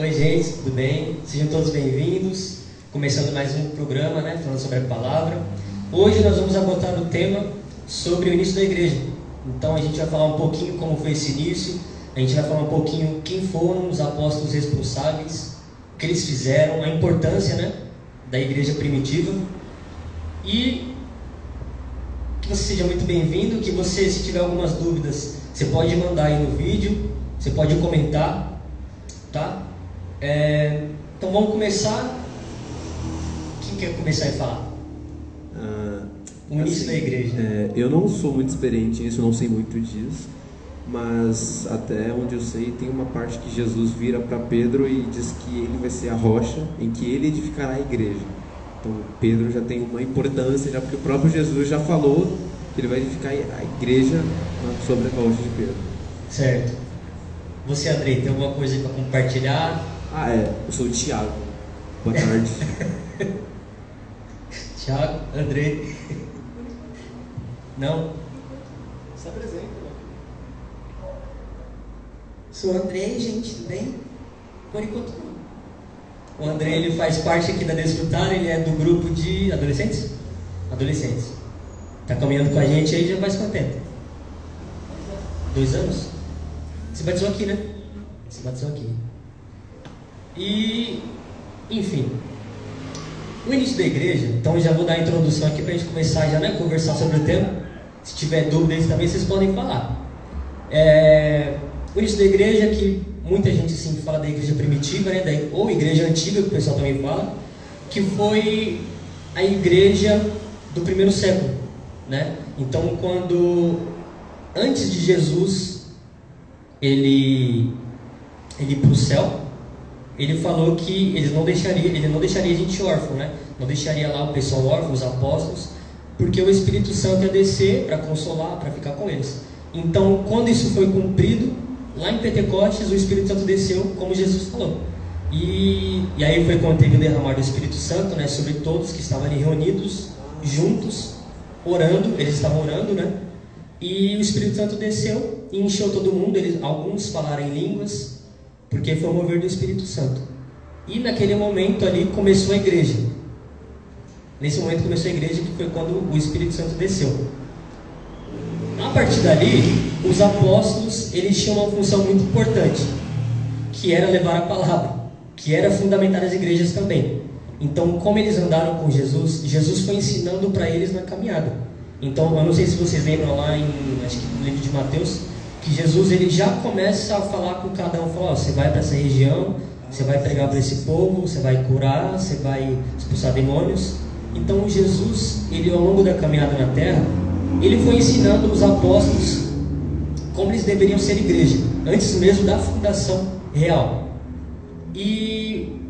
Oi, gente, tudo bem? Sejam todos bem-vindos. Começando mais um programa, né, falando sobre a palavra. Hoje nós vamos abordar o tema sobre o início da igreja. Então a gente vai falar um pouquinho como foi esse início, a gente vai falar um pouquinho quem foram os apóstolos responsáveis, o que eles fizeram, a importância, né, da igreja primitiva. E que você seja muito bem-vindo, que você, se tiver algumas dúvidas, você pode mandar aí no vídeo, você pode comentar, tá? É, então vamos começar. Quem quer começar a falar? Ah, O início assim, da igreja. é, eu não sou muito experiente nisso, não sei muito disso, mas até onde eu sei tem uma parte que Jesus vira para Pedro e diz que ele vai ser a rocha em que ele edificará a igreja. Então Pedro já tem uma importância, já porque o próprio Jesus já falou que ele vai edificar a igreja sobre a rocha de Pedro. Certo. Você, Andrei, tem alguma coisa para compartilhar? Ah, é, eu sou o Tiago. Boa tarde. Tiago, Andrei. Não? Se apresenta, né? Sou Andrei, gente, tudo bem? Por enquanto não. O André ele faz parte aqui da Desfrutar, ele é do grupo de adolescentes? Adolescentes. Tá caminhando com a gente aí já faz quanto tempo? Dois anos? Se batizou aqui, né? Se batizou aqui. E, enfim. O início da igreja, então já vou dar a introdução aqui para a gente começar já, né, conversar sobre o tema. Se tiver dúvidas também, vocês podem falar. É, o início da igreja, que muita gente assim, fala da igreja primitiva, né, da, ou igreja antiga, que o pessoal também fala, que foi a igreja do primeiro século. Né? Então, quando antes de Jesus ele, ele ir para o céu, ele falou que ele não deixaria, ele não deixaria a gente órfão, né? Não deixaria lá o pessoal órfão, os apóstolos, porque o Espírito Santo ia descer para consolar, para ficar com eles. Então, quando isso foi cumprido, lá em Pentecostes o Espírito Santo desceu, como Jesus falou. E, e aí foi quando teve o derramar do Espírito Santo, né, sobre todos que estavam ali reunidos, juntos, orando, eles estavam orando, né? E o Espírito Santo desceu e encheu todo mundo, eles, alguns falaram em línguas, porque foi o mover do Espírito Santo. E naquele momento ali começou a igreja. Nesse momento começou a igreja, que foi quando o Espírito Santo desceu. A partir dali, os apóstolos eles tinham uma função muito importante, que era levar a palavra, que era fundamentar as igrejas também. Então, como eles andaram com Jesus, Jesus foi ensinando para eles na caminhada. Então, eu não sei se vocês lembram lá em, acho que no livro de Mateus, que Jesus ele já começa a falar com cada um, fala, você vai para essa região, você vai pregar para esse povo, você vai curar, você vai expulsar demônios. Então, Jesus, ele ao longo da caminhada na terra, ele foi ensinando os apóstolos como eles deveriam ser igreja, antes mesmo da fundação real. E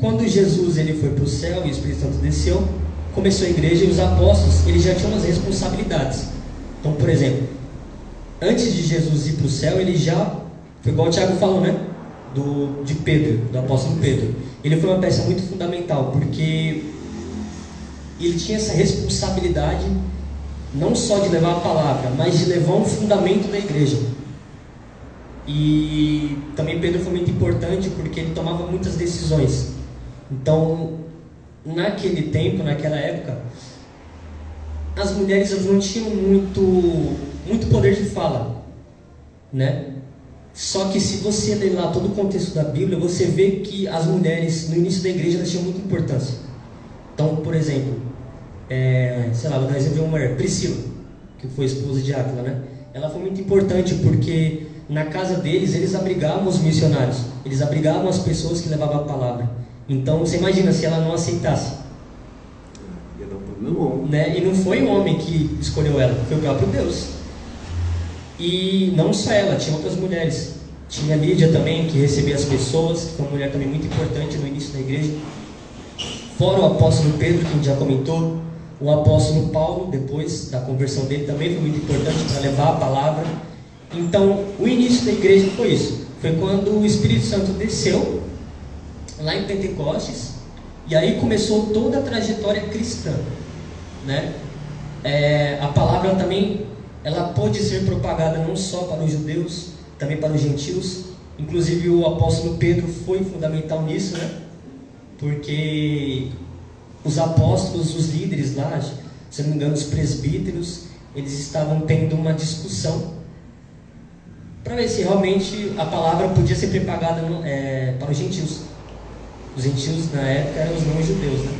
quando Jesus ele foi para o céu e o Espírito Santo desceu, começou a igreja e os apóstolos eles já tinham umas responsabilidades. Então, por exemplo, antes de Jesus ir para o céu, ele já foi igual o Tiago falou, né? Do de Pedro, do apóstolo Pedro. Ele foi uma peça muito fundamental porque ele tinha essa responsabilidade não só de levar a palavra, mas de levar um fundamento da igreja. E também Pedro foi muito importante porque ele tomava muitas decisões. Então, naquele tempo, naquela época, as mulheres não tinham muito, muito poder de fala, né? Só que se você ler lá todo o contexto da Bíblia, você vê que as mulheres no início da igreja elas tinham muita importância. Então, por exemplo, é, sei lá, vou dar um exemplo de uma mulher, Priscila, que foi esposa de Áquila, né? Ela foi muito importante porque na casa deles, eles abrigavam os missionários, eles abrigavam as pessoas que levavam a palavra. Então, você imagina se ela não aceitasse, Ia dar um problemão. né? E não foi o homem que escolheu ela, foi o próprio Deus. E não só ela, tinha outras mulheres. Tinha Lídia também, que recebia as pessoas, que foi uma mulher também muito importante no início da igreja. Fora o apóstolo Pedro, que a gente já comentou, o apóstolo Paulo, depois da conversão dele, também foi muito importante para levar a palavra. Então, o início da igreja foi isso. Foi quando o Espírito Santo desceu, lá em Pentecostes, e aí começou toda a trajetória cristã. Né? É, a palavra também ela pode ser propagada não só para os judeus, também para os gentios. Inclusive o apóstolo Pedro foi fundamental nisso, né? Porque os apóstolos, os líderes lá, se não me engano, os presbíteros, eles estavam tendo uma discussão para ver se realmente a palavra podia ser propagada é, para os gentios. Os gentios na época eram os não-judeus, né?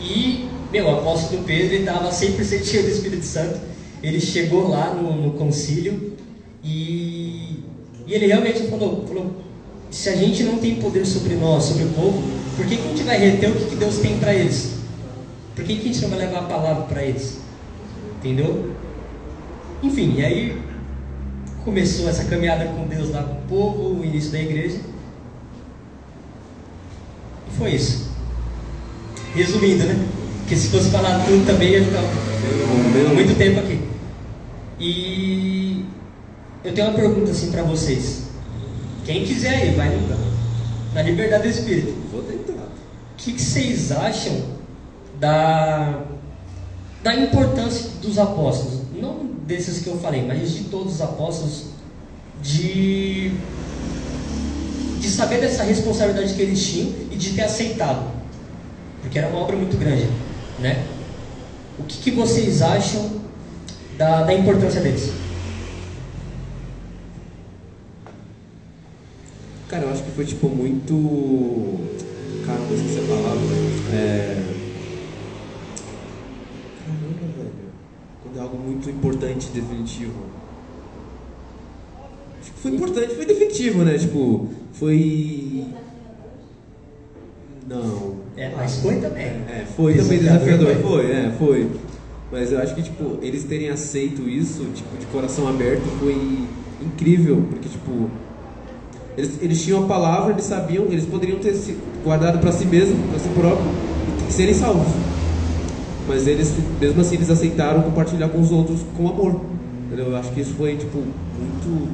E, meu, o apóstolo Pedro estava 100% cheio do Espírito Santo. Ele chegou lá no, no concílio e, e ele realmente falou, falou: se a gente não tem poder sobre nós, sobre o povo, por que, que a gente vai reter o que, que Deus tem para eles? Por que, que a gente não vai levar a palavra para eles? Entendeu? Enfim, e aí começou essa caminhada com Deus lá com o povo, o início da igreja. E foi isso. Resumindo, né? Porque se fosse falar tudo também ia ficar muito tempo aqui. E eu tenho uma pergunta assim para vocês. Quem quiser aí, vai no, na liberdade do Espírito. Vou tentar. O que, que vocês acham da, da importância dos apóstolos? Não desses que eu falei, mas de todos os apóstolos, de, de saber dessa responsabilidade que eles tinham e de ter aceitado. Porque era uma obra muito grande, né? O que, que vocês acham da, da importância deles? Cara, eu acho que foi tipo muito. Cara, não esqueci a palavra. É. Caramba, velho. Quando é algo muito importante e definitivo. Acho que foi importante, foi definitivo, né? Tipo, foi. Não. É, mas foi também. É, foi também Desafiador, foi, é, foi. Mas eu acho que, tipo, eles terem aceito isso, tipo, de coração aberto foi incrível, porque, tipo, eles, eles tinham a palavra, eles sabiam, eles poderiam ter se guardado para si mesmo, para si próprio, e serem salvos. Mas eles, mesmo assim, eles aceitaram compartilhar com os outros com amor. Entendeu? Eu acho que isso foi, tipo, muito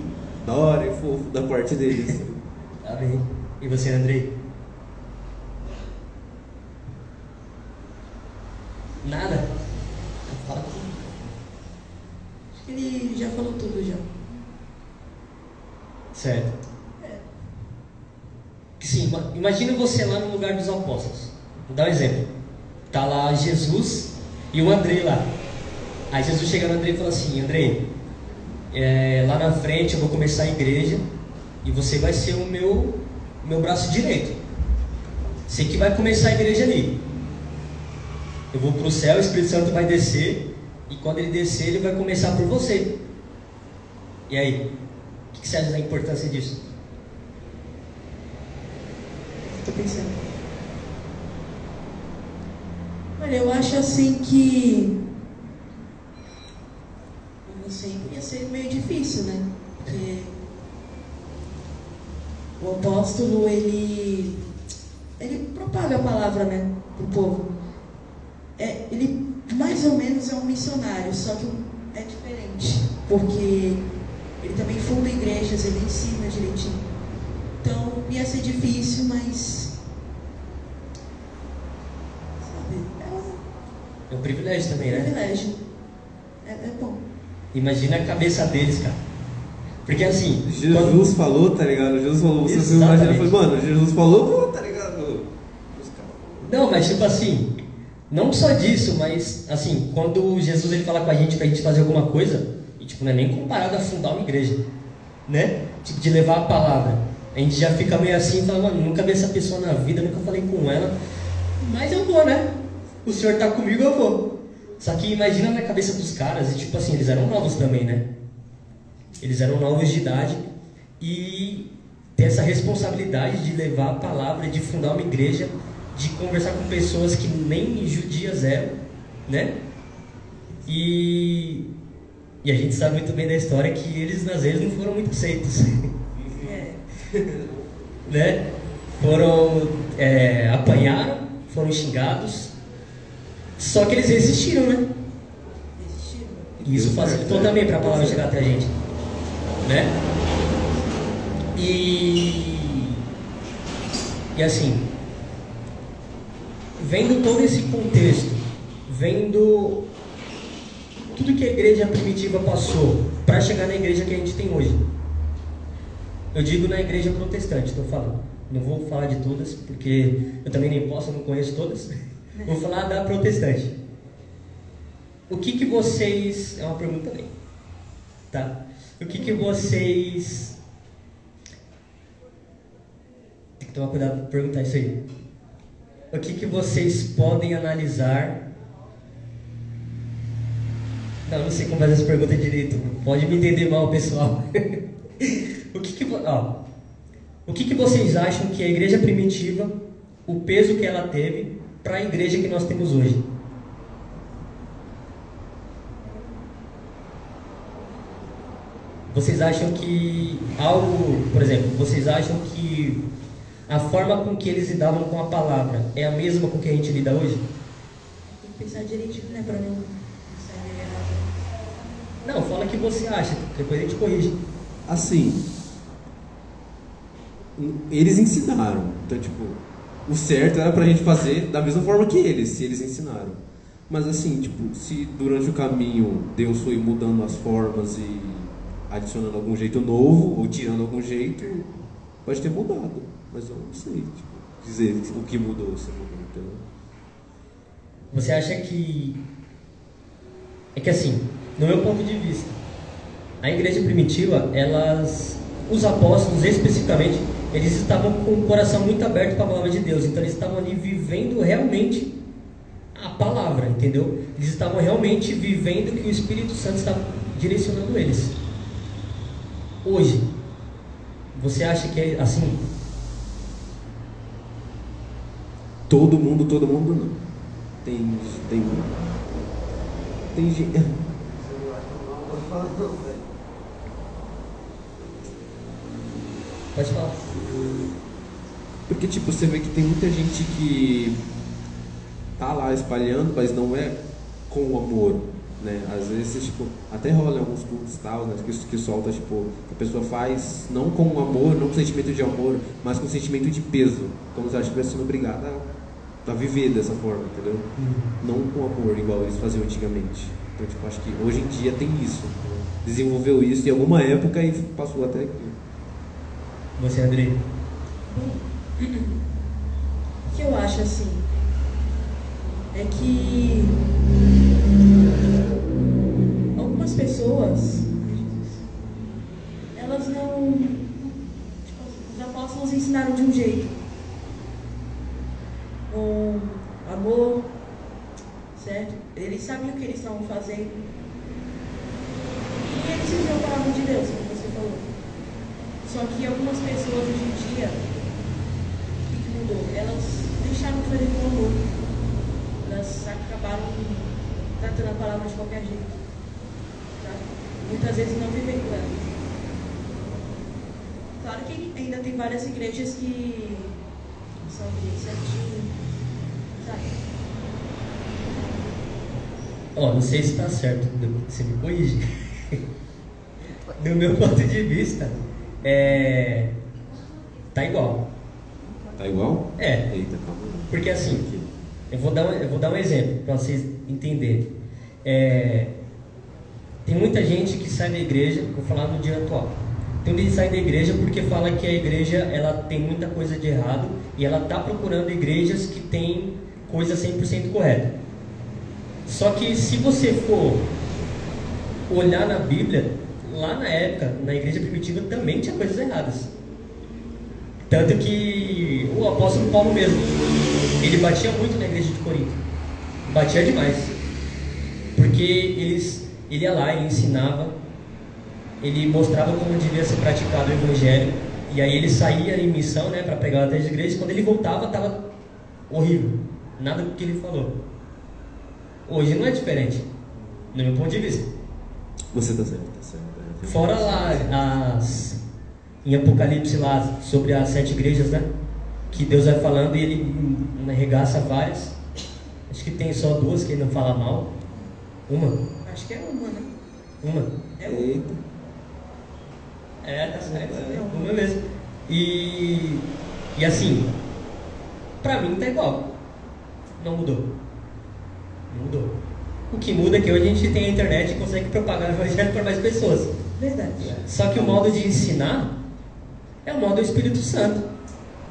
da hora e fofo da parte deles. Amém. E você, Andrei? Nada? Fala comigo. Acho que ele já falou tudo já. Certo. Sim, ima- imagina você lá no lugar dos apóstolos. Vou dar um exemplo. Tá lá Jesus e o Andrei lá. Aí Jesus chega no Andrei e fala assim, Andrei, é, lá na frente eu vou começar a igreja e você vai ser o meu, meu braço direito. Você que vai começar a igreja ali. Eu vou para o céu, o Espírito Santo vai descer e quando ele descer ele vai começar por você. E aí? Que você acha da importância disso? Tô pensando. Olha, eu acho assim que. Sei, ia ser meio difícil, né? Porque. O apóstolo, ele. Ele propaga a palavra, né? Pro povo. É, ele mais ou menos é um missionário, só que é diferente. Porque ele também funda igrejas, ele ensina direitinho. Então ia ser difícil, mas. Sabe, é um É um privilégio também, né? privilégio. É, é bom. Imagina a cabeça deles, cara. Porque assim, quando- Jesus falou, tá ligado? Jesus falou, você Exatamente. imagina, foi, mano, Jesus falou, pô, tá ligado? Não, mas tipo assim, não só disso, mas assim, quando Jesus ele fala com a gente pra gente fazer alguma coisa, tipo, não é nem comparado a fundar uma igreja, né? Tipo, de levar a palavra. A gente já fica meio assim fala, mano, nunca vi essa pessoa na vida, nunca falei com ela, mas eu vou, né? O senhor tá comigo, eu vou. Só que imagina na cabeça dos caras, e tipo assim, eles eram novos também, né? Eles eram novos de idade e ter essa responsabilidade de levar a palavra, de fundar uma igreja, de conversar com pessoas que nem judias eram, né? E, e a gente sabe muito bem da história que eles às vezes não foram muito aceitos, É, né? Foram é, apanharam, foram xingados, só que eles resistiram, né? existiram. E isso facilitou também para a palavra chegar até a gente. Né? E, e assim, vendo todo esse contexto, vendo tudo que a igreja primitiva passou para chegar na igreja que a gente tem hoje, Eu digo na igreja protestante, estou falando. Não vou falar de todas, porque eu também nem posso, não conheço todas. Vou falar da protestante. O que que vocês. É uma pergunta também. Tá? O que que vocês. Tem que tomar cuidado para perguntar isso aí. O que que vocês podem analisar. Não, não sei como fazer essa pergunta direito. Pode me entender mal, pessoal. o que que, ó, o que que vocês acham que a igreja primitiva, o peso que ela teve para a igreja que nós temos hoje? Vocês acham que algo, por exemplo, vocês acham que a forma com que eles lidavam com a palavra é a mesma com que a gente lida hoje? Tem que pensar direitinho, né? Pra não. Não, fala o que você acha, depois a gente corrige. Assim, eles ensinaram. Então, tipo, o certo era pra gente fazer da mesma forma que eles, se eles ensinaram. Mas assim, tipo, se durante o caminho Deus foi mudando as formas e adicionando algum jeito novo, ou tirando algum jeito, pode ter mudado. Mas eu não sei, tipo, dizer o que mudou, se mudou, entendeu? Você acha que. É que assim, no meu ponto de vista, a igreja primitiva, elas. Os apóstolos especificamente, eles estavam com o coração muito aberto para a palavra de Deus. Então eles estavam ali vivendo realmente a palavra, entendeu? Eles estavam realmente vivendo que o Espírito Santo estava direcionando eles. Hoje, você acha que é assim? Todo mundo, todo mundo não. Tem. Tem. Tem gente. Pode falar. Porque, tipo, você vê que tem muita gente que tá lá espalhando, mas não é com amor, né? Às vezes, tipo, até rola alguns cultos tal, né? Que, que solta, tipo, que a pessoa faz não com amor, não com sentimento de amor, mas com sentimento de peso. Como se ela estivesse sendo obrigada a, a viver dessa forma, entendeu? Não com amor, igual eles faziam antigamente. Então, tipo, acho que hoje em dia tem isso. Desenvolveu isso em alguma época e passou até aqui. Você, Andrei? O que eu acho assim é que algumas pessoas elas não tipo, os apóstolos ensinaram de um jeito com amor certo eles sabiam o que eles estavam fazendo e eles viviam a palavra de Deus como você falou só que algumas pessoas hoje em dia o que mudou elas deixaram de fazer com amor elas acabaram tratando a palavra de qualquer jeito. Tá? Muitas vezes não vivem com ela. Claro que ainda tem várias igrejas que são bem certinho, sabe? Ó, não sei se está certo, você me corrige. No meu ponto de vista, é. Tá igual. Tá igual? É, Eita, calma. porque assim, eu vou dar um, eu vou dar um exemplo para vocês entenderem. É, tem muita gente que sai da igreja, vou falar no dia atual. Tem gente que sai da igreja porque fala que a igreja ela tem muita coisa de errado e ela está procurando igrejas que tem coisa 100% correta. Só que se você for olhar na Bíblia, lá na época, na igreja primitiva também tinha coisas erradas. Tanto que o apóstolo Paulo mesmo, ele batia muito na igreja de Corinto. Batia demais. Porque eles, ele ia lá, ele ensinava, ele mostrava como devia ser praticado o evangelho. E aí ele saía em missão, né, para pregar até as igrejas. Quando ele voltava, estava horrível. Nada do que ele falou. Hoje não é diferente, no meu ponto de vista. Você tá certo, tá certo. Fora lá as em Apocalipse lá sobre as sete igrejas, né? Que Deus vai falando e ele arregaça várias. Acho que tem só duas que ele não fala mal. Uma, Acho que é uma, né? uma. É uma. Eita. É, tá certo. É uma mesmo. E e assim, pra mim tá igual. Não mudou. Mudou. O que muda é que hoje a gente tem a internet e consegue propagar o evangelho para mais pessoas. Verdade. Só que o modo de ensinar é o modo do Espírito Santo.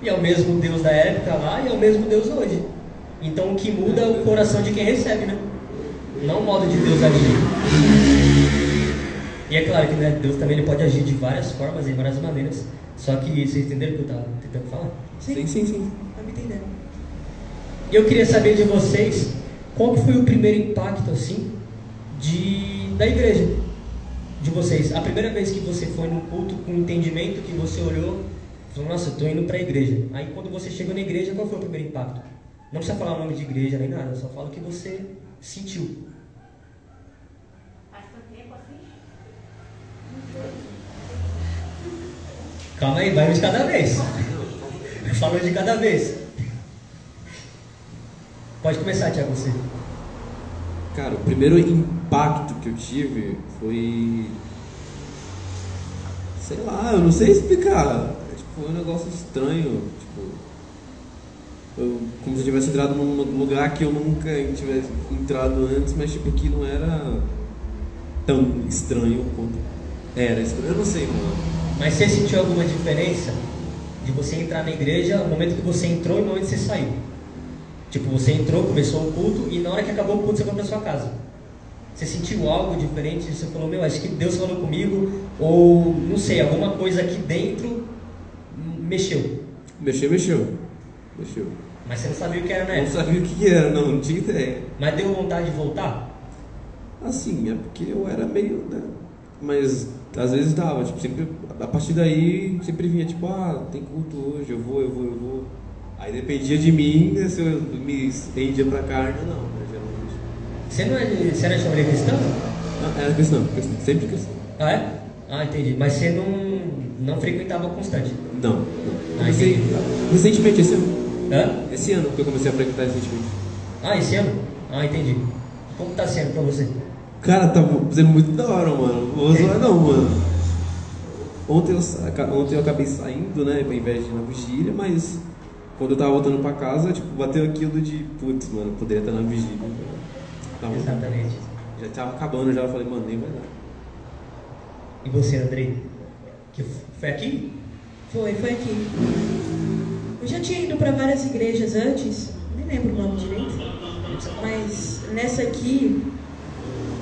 E é o mesmo Deus da época lá e é o mesmo Deus hoje. Então o que muda é o coração de quem recebe, né? Não o modo de Deus agir. E é claro que né, Deus também ele pode agir de várias formas, de várias maneiras. Só que vocês entenderam o que eu estava tentando falar? Sim, sim, sim. Tá me entendendo? E eu queria saber de vocês qual que foi o primeiro impacto assim de da igreja de vocês. A primeira vez que você foi no culto com entendimento que você olhou, falou: "Nossa, eu tô indo para a igreja". Aí quando você chegou na igreja, qual foi o primeiro impacto? Não precisa falar o nome de igreja nem nada, só fala o que você sentiu. Faz tempo assim? Calma aí, vai um de cada vez. Falou de cada vez. Pode começar, Tiago, você. Cara, o primeiro impacto que eu tive foi. Sei lá, eu não sei explicar. É, tipo, foi um negócio estranho. Tipo. Eu, como se eu tivesse entrado num lugar que eu nunca tivesse entrado antes, mas tipo, que não era tão estranho quanto era estranho. Eu não sei, mano. Mas você sentiu alguma diferença de você entrar na igreja no momento que você entrou e no momento que você saiu? Tipo, você entrou, começou o culto e na hora que acabou o culto você foi para sua casa. Você sentiu algo diferente? Você falou, meu, acho que Deus falou comigo, ou não sei, alguma coisa aqui dentro mexeu. Mexeu, mexeu. Mexeu. Mas você não sabia o que era, Não né? sabia o que era, não, não tinha ideia. Mas deu vontade de voltar? Assim, é porque eu era meio, né? Mas às vezes dava, tipo, sempre, a partir daí sempre vinha, tipo, ah, tem culto hoje, eu vou, eu vou, eu vou. Aí dependia de mim né, se eu me rendia pra carne ou não, né, geralmente. Você não é, você era de família cristã? Ah, era cristão, cristão, sempre cristão. Ah, é? Ah, entendi. Mas você não, não frequentava constante? Não, não. Ah, Comecei entendi. recentemente, esse ano. Hã? Esse ano que eu comecei a frequentar recentemente. Ah, esse ano? Ah, entendi. Como tá sendo pra você? Cara, tá sendo muito da hora, mano. Não Vou zoar não, mano. Ontem eu, ontem eu acabei saindo, né, ao invés de ir na vigília, mas quando eu tava voltando pra casa, tipo, bateu aquilo de, putz, mano, poderia estar na vigília. Tava- Exatamente. já tava acabando já, eu falei, mano, nem vai dar. E você, Andrei? Que foi aqui? Foi, foi aqui. Eu já tinha ido para várias igrejas antes, nem lembro o nome direito, mas nessa aqui,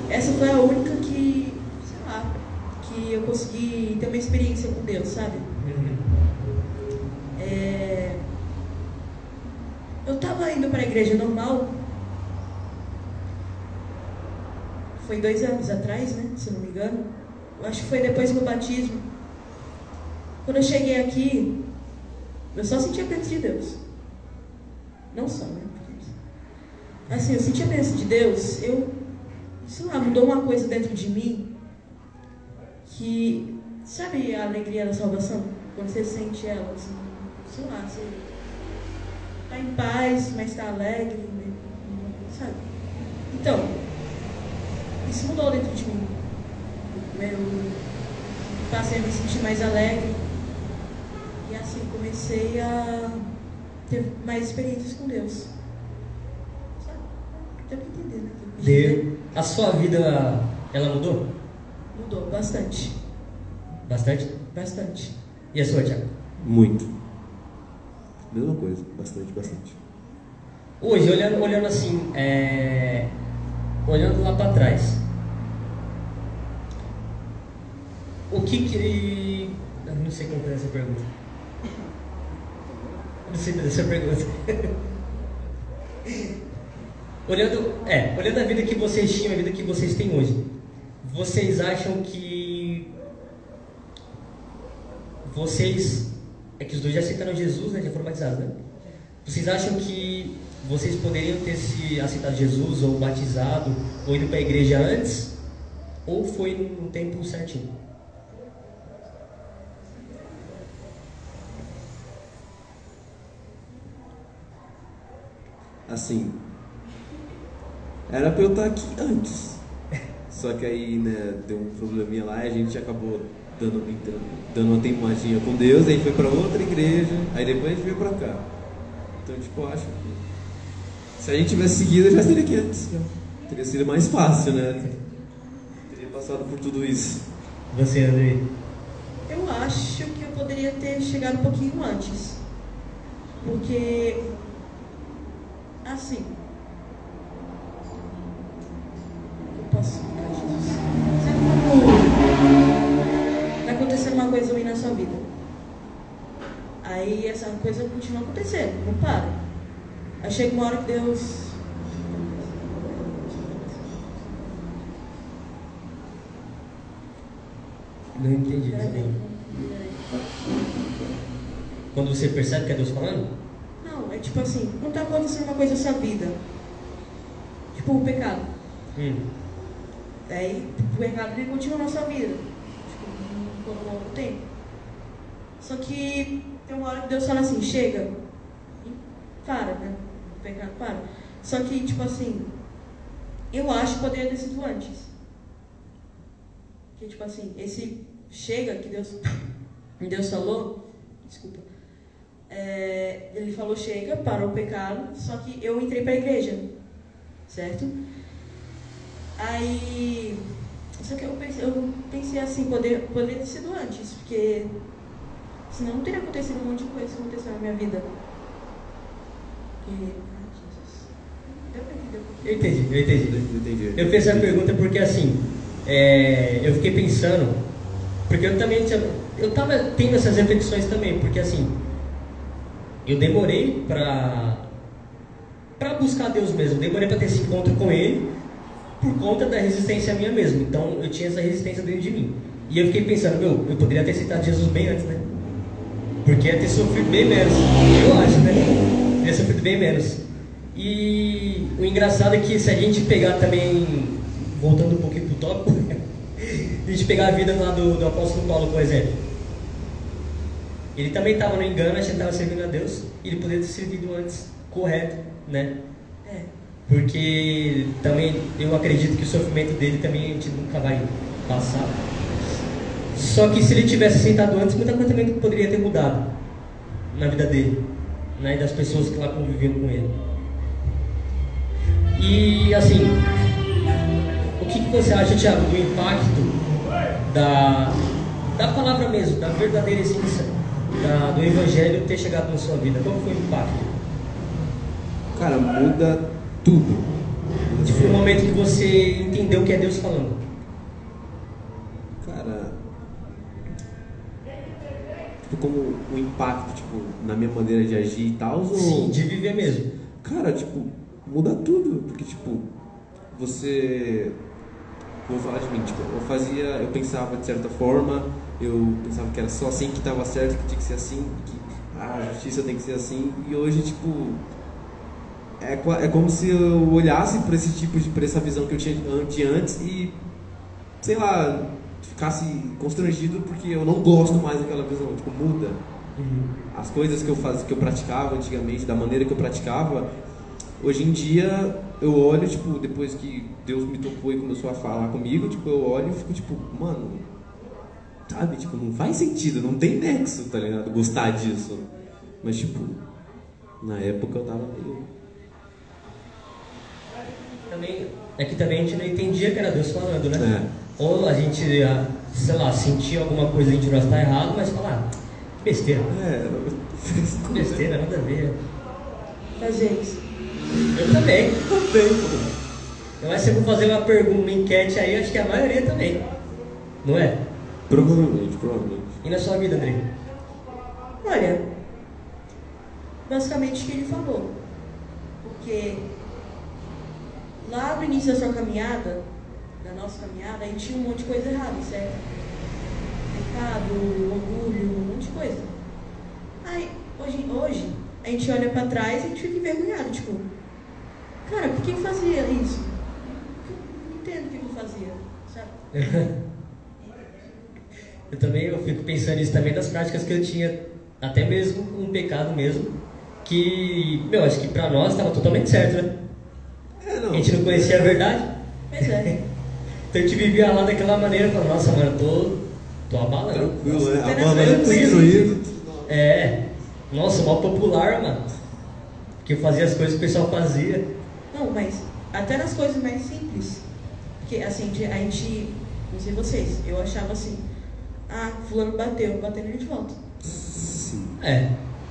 essa foi a única que, sei lá, que eu consegui ter uma experiência com Deus, sabe? É, Indo para a igreja normal, foi dois anos atrás, né? Se não me engano. Acho que foi depois do batismo. Quando eu cheguei aqui, eu só senti a presença de Deus. Não só, né? Assim, eu senti a presença de Deus, eu, sei lá, mudou uma coisa dentro de mim que, sabe a alegria da salvação? Quando você sente ela, assim, sei lá, você tá em paz, mas tá alegre, né? sabe? Então, isso mudou dentro de mim. Eu passei a me sentir mais alegre. E assim comecei a ter mais experiências com Deus. Sabe? Deu pra entender, né? Deu. A sua vida, ela mudou? Mudou bastante. Bastante? Bastante. E a sua, Tiago? Muito. Mesma coisa, bastante, bastante. Hoje, olhando, olhando assim, é, olhando lá para trás, o que que. Eu não sei como fazer essa pergunta. Eu não sei fazer essa pergunta. olhando, é, olhando a vida que vocês tinham, a vida que vocês têm hoje, vocês acham que vocês é que os dois já aceitaram Jesus, né? Já foram batizados, né? Vocês acham que vocês poderiam ter se aceitado Jesus ou batizado ou ido para a igreja antes? Ou foi no tempo certinho? Assim, era pra eu estar aqui antes. Só que aí, né, deu um probleminha lá e a gente acabou dando, dando uma teimadinha com Deus, aí foi pra outra igreja, aí depois a gente veio pra cá. Então, tipo, eu acho que se a gente tivesse seguido, eu já seria aqui antes. já. Teria sido mais fácil, né? Teria passado por tudo isso. Você, André? Eu acho que eu poderia ter chegado um pouquinho antes. Porque, assim. Eu posso explicar, Jesus? Sabe quando vai acontecer uma coisa ruim na sua vida? Aí essa coisa continua acontecendo, não para. Aí chega uma hora que Deus. Não entendi também. Quando você percebe que é Deus falando? Não, é tipo assim, não tá acontecendo uma coisa na sua vida. Tipo o pecado. Hum. Aí o pecado ele continua na sua vida. Tipo, por um longo tempo. Só que tem uma hora que Deus fala assim, chega. E para, né? O pecado para. Só que, tipo assim, eu acho que poderia ter sido antes. Que tipo assim, esse chega que Deus, Deus falou, desculpa. é, ele falou chega, parou o pecado, só que eu entrei para a igreja, certo? Aí, só que eu pensei, eu pensei assim, poder, poderia ter sido antes, porque senão não teria acontecido um monte de coisa que aconteceu na minha vida. Porque, ai, Jesus. Deu pra entender um pouquinho? Eu entendi, eu entendi. Entendi. Eu fiz essa pergunta porque assim, é, eu fiquei pensando, porque eu também tinha, eu tava tendo essas reflexões também, porque assim, eu demorei pra para buscar Deus mesmo, demorei para ter esse encontro com Ele por conta da resistência minha mesmo. Então eu tinha essa resistência dentro de mim. E eu fiquei pensando, meu, eu poderia ter aceitado Jesus bem antes, né? Porque ia ter sofrido bem menos. Eu acho, né? Ia sofrido bem menos. E o engraçado é que se a gente pegar também, voltando um pouquinho pro tópico, a gente pegar a vida lá do, do apóstolo Paulo, por exemplo. Ele também estava no engano, achando que estava servindo a Deus, e ele poderia ter servido antes, correto, né? É. Porque também eu acredito que o sofrimento dele também a gente nunca vai passar. Só que se ele tivesse aceitado antes, muita coisa também poderia ter mudado na vida dele, né? E das pessoas que lá conviviam com ele. E assim, o que, que você acha, Thiago, do impacto da, da palavra mesmo, da verdadeira essência da, do evangelho ter chegado na sua vida? Qual foi o impacto? Cara, muda tudo. Tipo, o momento que você entendeu que é Deus falando. Cara. Tipo, como o impacto, tipo, na minha maneira de agir e tal. ou- Sim, de viver mesmo. Cara, tipo, muda tudo. Porque, tipo, você. Vou falar de mim, tipo, eu fazia. Eu pensava de certa forma, eu pensava que era só assim que tava certo, que tinha que ser assim, que a justiça tem que ser assim. E hoje, tipo. É, é como se eu olhasse por esse tipo de. por essa visão que eu tinha de antes e. sei lá. Ficasse constrangido porque eu não gosto mais daquela visão. Tipo, muda as coisas que eu fazia, que eu praticava antigamente, da maneira que eu praticava, hoje em dia eu olho, tipo, depois que Deus me tocou e começou a falar comigo, tipo, eu olho e fico tipo, mano, sabe, tipo, não faz sentido, não tem nexo, tá ligado? Gostar disso. Mas tipo, na época eu tava meio. Também, é que também a gente não entendia que era Deus falando, né? É. Ou a gente, ah, sei lá, sentia alguma coisa e a gente não está errado, mas falar, ah, besteira, É, besteira, nada a ver. Fazer isso. Eu também. também, pô. Então, se eu for fazer uma pergunta, uma enquete aí, acho que a maioria também. Não é? Provavelmente, provavelmente. E na sua vida, André? Olha, basicamente o que ele falou. Porque lá no início da sua caminhada, da nossa caminhada, a gente tinha um monte de coisa errada, certo? Pecado, orgulho, um monte de coisa. Aí, hoje, hoje a gente olha pra trás e a gente fica envergonhado, tipo, cara, por que eu fazia isso? Eu não entendo o que eu fazia, sabe? Eu também eu fico pensando nisso também das práticas que eu tinha, até mesmo com um pecado mesmo, que, meu, acho que pra nós estava totalmente certo, né? É, não. A gente não conhecia a verdade. Pois é. Então a gente vivia lá daquela maneira, falando, nossa, mano, eu tô, tô abalando. Tranquilo, né? Apenas A banda foi destruída. É, nossa, mó popular, mano. Que eu fazia as coisas que o pessoal fazia. Não, mas até nas coisas mais simples. Porque assim, a gente, não sei vocês, eu achava assim, Ah, fulano bateu, bateu nele de volta. Sim. É.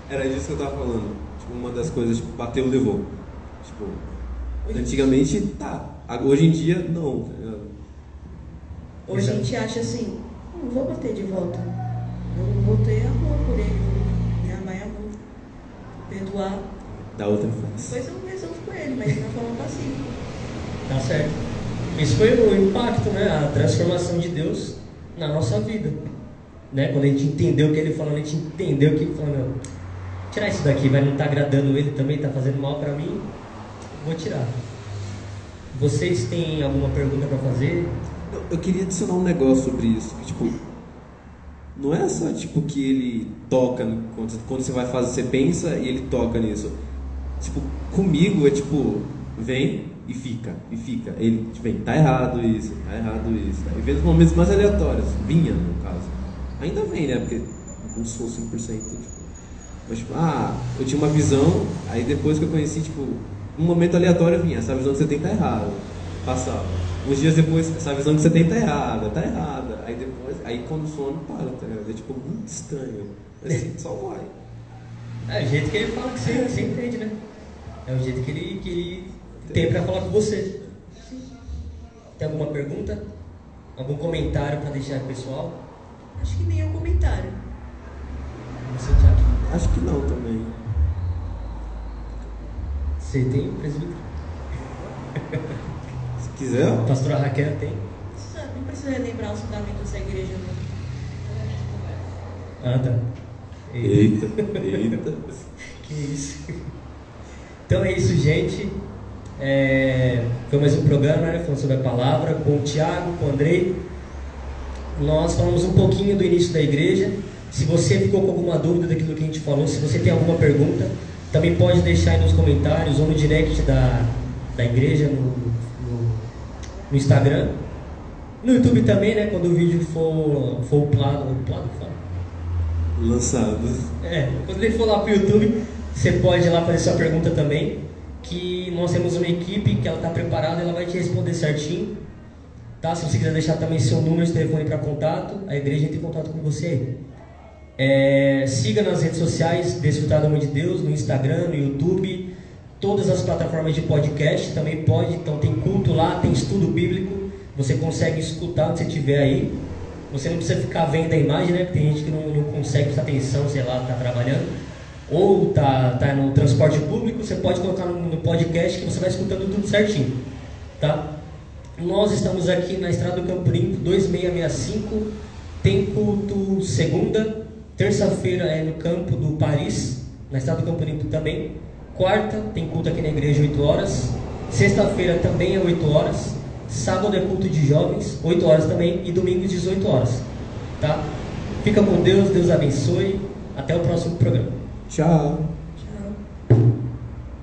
Era disso que eu tava falando. Tipo, uma das coisas, tipo, bateu, levou. Tipo, antigamente, tá. Hoje em dia, não. Hoje a gente acha assim, não vou bater de volta. Eu vou ter amor por ele, vou me amar em amor, perdoar. Da outra face. Depois eu resolvo com ele, mas de uma forma passiva. Tá certo. Esse foi o impacto, né? A transformação de Deus na nossa vida. Né? Quando a gente entendeu o que ele falou, a gente entendeu que falou, meu, tirar isso daqui, vai não tá agradando ele também, tá fazendo mal para mim, vou tirar. Vocês têm alguma pergunta para fazer? Eu, eu queria adicionar um negócio sobre isso. que, tipo, não é só tipo que ele toca quando, quando você vai fazer, você pensa e ele toca nisso. Tipo, comigo é tipo, vem e fica, e fica. Ele tipo, vem, tá errado isso, tá errado isso. Tá? E vem nos momentos mais aleatórios, vinha no caso. Ainda vem, né? Porque não sou 100%. Tipo, mas tipo, ah, eu tinha uma visão, aí depois que eu conheci, tipo, um momento aleatório vinha, essa visão que você tem tá errada. Passava. Uns dias depois, essa visão que você tem tá errada, tá errada. Aí depois, aí quando o sono para, tá ligado? É tipo muito estranho. Mas só vai. É o jeito que ele fala que você, você entende, né? É o jeito que ele, que ele tem para falar com você. Tem alguma pergunta? Algum comentário para deixar pessoal? Acho que nenhum comentário. Você, Thiago? Acho que não também. Você tem, presbítero? Se quiser, ó. Pastora Raquel tem? Só- Não precisa relembrar os fundamentos da igreja, não. Ah, tá. Eita, eita. Que isso. Então é isso, gente. É, Foi mais um programa, né? Falando sobre a palavra com o Tiago, com o Andrei. Nós falamos um pouquinho do início da igreja. Se você ficou com alguma dúvida daquilo que a gente falou, se você tem alguma pergunta, também pode deixar aí nos comentários ou no direct da, da igreja, no, no, no Instagram. No YouTube também, né? Quando o vídeo for, for upload, upload, fala? Lançados. É, quando ele for lá pro YouTube, você pode ir lá fazer sua pergunta também. Que nós temos uma equipe que ela está preparada, ela vai te responder certinho. Tá? Se você quiser deixar também seu número de telefone para contato, a igreja entra em contato com você. É, siga nas redes sociais, Desfrutar do Amor de Deus, no Instagram, no YouTube, todas as plataformas de podcast também pode. Então tem culto lá, tem estudo bíblico, você consegue escutar onde você estiver aí. Você não precisa ficar vendo a imagem, né? Porque tem gente que não, não consegue prestar atenção, sei lá, tá trabalhando. Ou tá, tá no transporte público, você pode colocar no, no podcast que você vai escutando tudo certinho. Tá? Nós estamos aqui na Estrada do Campo Limpo 2665. Tem culto segunda, terça-feira é no campo do Paris, na Estrada do Campo Limpo também. Quarta tem culto aqui na igreja 8 horas. Sexta-feira também é 8 horas. Sábado é culto de jovens, 8 horas também. E domingo 18 horas. Tá? Fica com Deus, Deus abençoe. Até o próximo programa. Tchau.